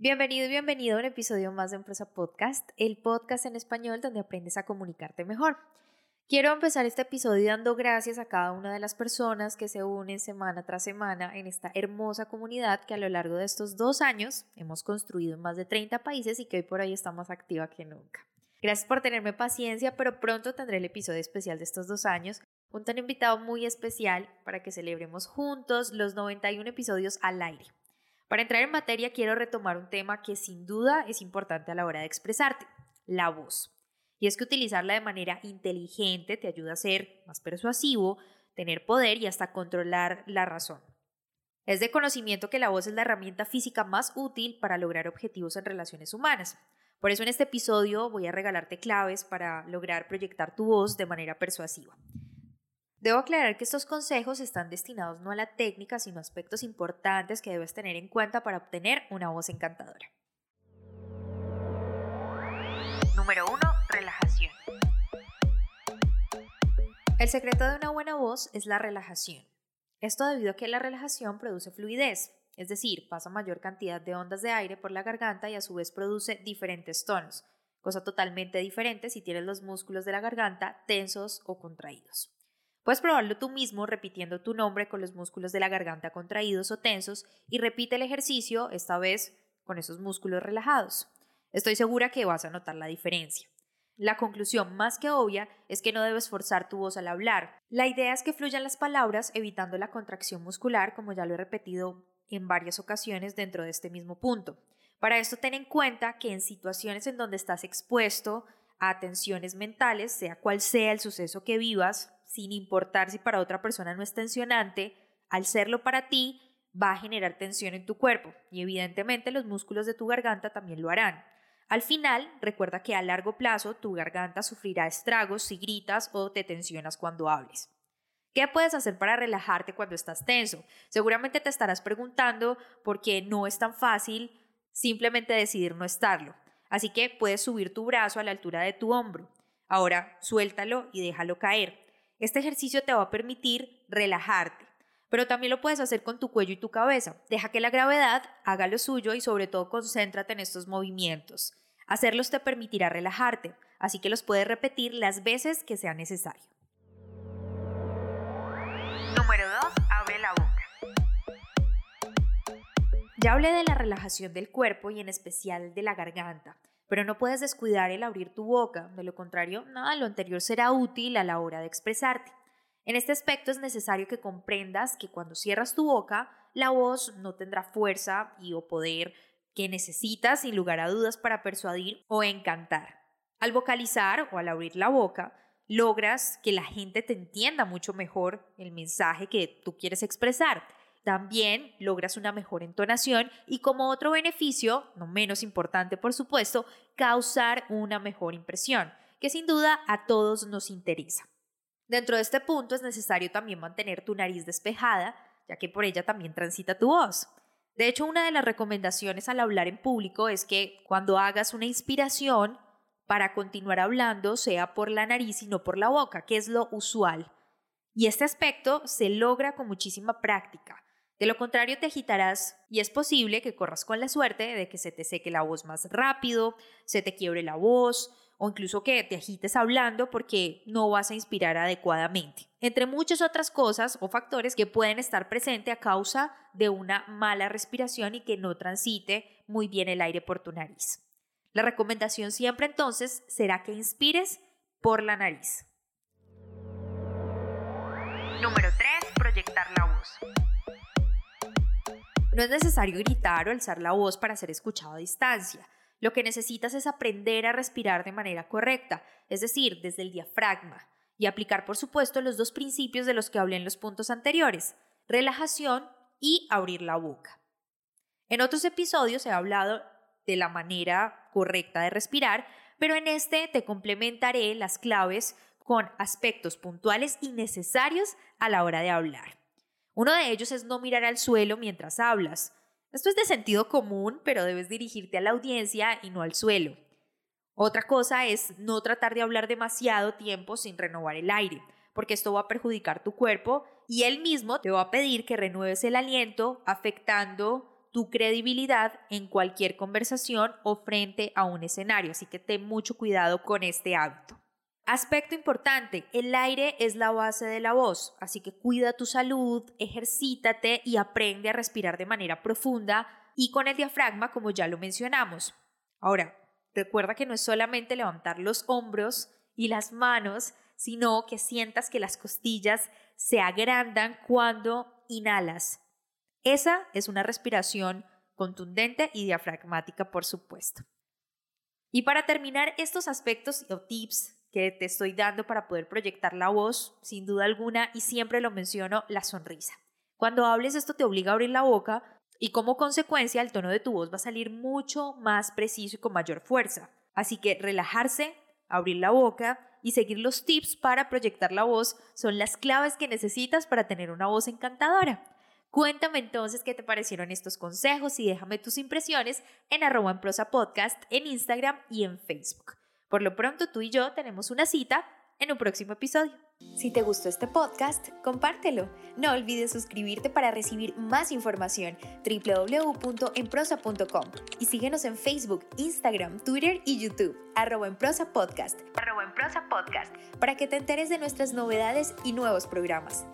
Bienvenido y bienvenido a un episodio más de Empresa Podcast, el podcast en español donde aprendes a comunicarte mejor. Quiero empezar este episodio dando gracias a cada una de las personas que se unen semana tras semana en esta hermosa comunidad que a lo largo de estos dos años hemos construido en más de 30 países y que hoy por hoy está más activa que nunca. Gracias por tenerme paciencia, pero pronto tendré el episodio especial de estos dos años, junto a un invitado muy especial para que celebremos juntos los 91 episodios al aire. Para entrar en materia quiero retomar un tema que sin duda es importante a la hora de expresarte, la voz. Y es que utilizarla de manera inteligente te ayuda a ser más persuasivo, tener poder y hasta controlar la razón. Es de conocimiento que la voz es la herramienta física más útil para lograr objetivos en relaciones humanas. Por eso en este episodio voy a regalarte claves para lograr proyectar tu voz de manera persuasiva. Debo aclarar que estos consejos están destinados no a la técnica, sino a aspectos importantes que debes tener en cuenta para obtener una voz encantadora. Número 1. Relajación. El secreto de una buena voz es la relajación. Esto debido a que la relajación produce fluidez, es decir, pasa mayor cantidad de ondas de aire por la garganta y a su vez produce diferentes tonos, cosa totalmente diferente si tienes los músculos de la garganta tensos o contraídos. Puedes probarlo tú mismo repitiendo tu nombre con los músculos de la garganta contraídos o tensos y repite el ejercicio, esta vez con esos músculos relajados. Estoy segura que vas a notar la diferencia. La conclusión más que obvia es que no debes forzar tu voz al hablar. La idea es que fluyan las palabras evitando la contracción muscular, como ya lo he repetido en varias ocasiones dentro de este mismo punto. Para esto ten en cuenta que en situaciones en donde estás expuesto a tensiones mentales, sea cual sea el suceso que vivas, sin importar si para otra persona no es tensionante, al serlo para ti, va a generar tensión en tu cuerpo y evidentemente los músculos de tu garganta también lo harán. Al final, recuerda que a largo plazo tu garganta sufrirá estragos si gritas o te tensionas cuando hables. ¿Qué puedes hacer para relajarte cuando estás tenso? Seguramente te estarás preguntando por qué no es tan fácil simplemente decidir no estarlo. Así que puedes subir tu brazo a la altura de tu hombro. Ahora suéltalo y déjalo caer. Este ejercicio te va a permitir relajarte, pero también lo puedes hacer con tu cuello y tu cabeza. Deja que la gravedad haga lo suyo y sobre todo concéntrate en estos movimientos. Hacerlos te permitirá relajarte, así que los puedes repetir las veces que sea necesario. Número 2. Abre la boca. Ya hablé de la relajación del cuerpo y en especial de la garganta, pero no puedes descuidar el abrir tu boca, de lo contrario, nada de lo anterior será útil a la hora de expresarte. En este aspecto es necesario que comprendas que cuando cierras tu boca, la voz no tendrá fuerza y o poder que necesitas sin lugar a dudas para persuadir o encantar. Al vocalizar o al abrir la boca, logras que la gente te entienda mucho mejor el mensaje que tú quieres expresar. También logras una mejor entonación y como otro beneficio, no menos importante por supuesto, causar una mejor impresión, que sin duda a todos nos interesa. Dentro de este punto es necesario también mantener tu nariz despejada, ya que por ella también transita tu voz. De hecho, una de las recomendaciones al hablar en público es que cuando hagas una inspiración, para continuar hablando sea por la nariz y no por la boca, que es lo usual. Y este aspecto se logra con muchísima práctica. De lo contrario, te agitarás y es posible que corras con la suerte de que se te seque la voz más rápido, se te quiebre la voz o incluso que te agites hablando porque no vas a inspirar adecuadamente, entre muchas otras cosas o factores que pueden estar presentes a causa de una mala respiración y que no transite muy bien el aire por tu nariz. La recomendación siempre entonces será que inspires por la nariz. Número 3. Proyectar la voz. No es necesario gritar o alzar la voz para ser escuchado a distancia. Lo que necesitas es aprender a respirar de manera correcta, es decir, desde el diafragma. y aplicar, por supuesto, los dos principios de los que hablé en los puntos anteriores, relajación y abrir la boca. En otros episodios he hablado de la manera correcta de respirar, pero en este te complementaré las claves con aspectos puntuales y necesarios a la hora de hablar. Uno de ellos es no mirar al suelo mientras hablas. Esto es de sentido común, pero debes dirigirte a la audiencia y no al suelo. Otra cosa es no tratar de hablar demasiado tiempo sin renovar el aire, porque esto va a perjudicar tu cuerpo y él mismo te va a pedir que renueves el aliento, afectando tu credibilidad en cualquier conversación o frente a un escenario. Así que ten mucho cuidado con este hábito. Aspecto importante, el aire es la base de la voz, así que cuida tu salud, ejercítate y aprende a respirar de manera profunda y con el diafragma como ya lo mencionamos. Ahora, Recuerda que no es solamente levantar los hombros y las manos, sino que sientas que las costillas se agrandan cuando inhalas. Esa es una respiración contundente y diafragmática, por supuesto. Y para terminar, estos aspectos o tips que te estoy dando para poder proyectar la voz, sin duda alguna, y siempre lo menciono, la sonrisa. Cuando hables esto te obliga a abrir la boca y como consecuencia el tono de tu voz va a salir mucho más preciso y con mayor fuerza. Así que relajarse, abrir la boca y seguir los tips para proyectar la voz son las claves que necesitas para tener una voz encantadora. Cuéntame entonces qué te parecieron estos consejos y déjame tus impresiones en arroba en prosa podcast en Instagram y en Facebook. Por lo pronto tú y yo tenemos una cita en un próximo episodio. Si te gustó este podcast, compártelo. No olvides suscribirte para recibir más información www.enprosa.com y síguenos en Facebook, Instagram, Twitter y YouTube, arroba en prosa podcast, arroba en prosa podcast, para que te enteres de nuestras novedades y nuevos programas.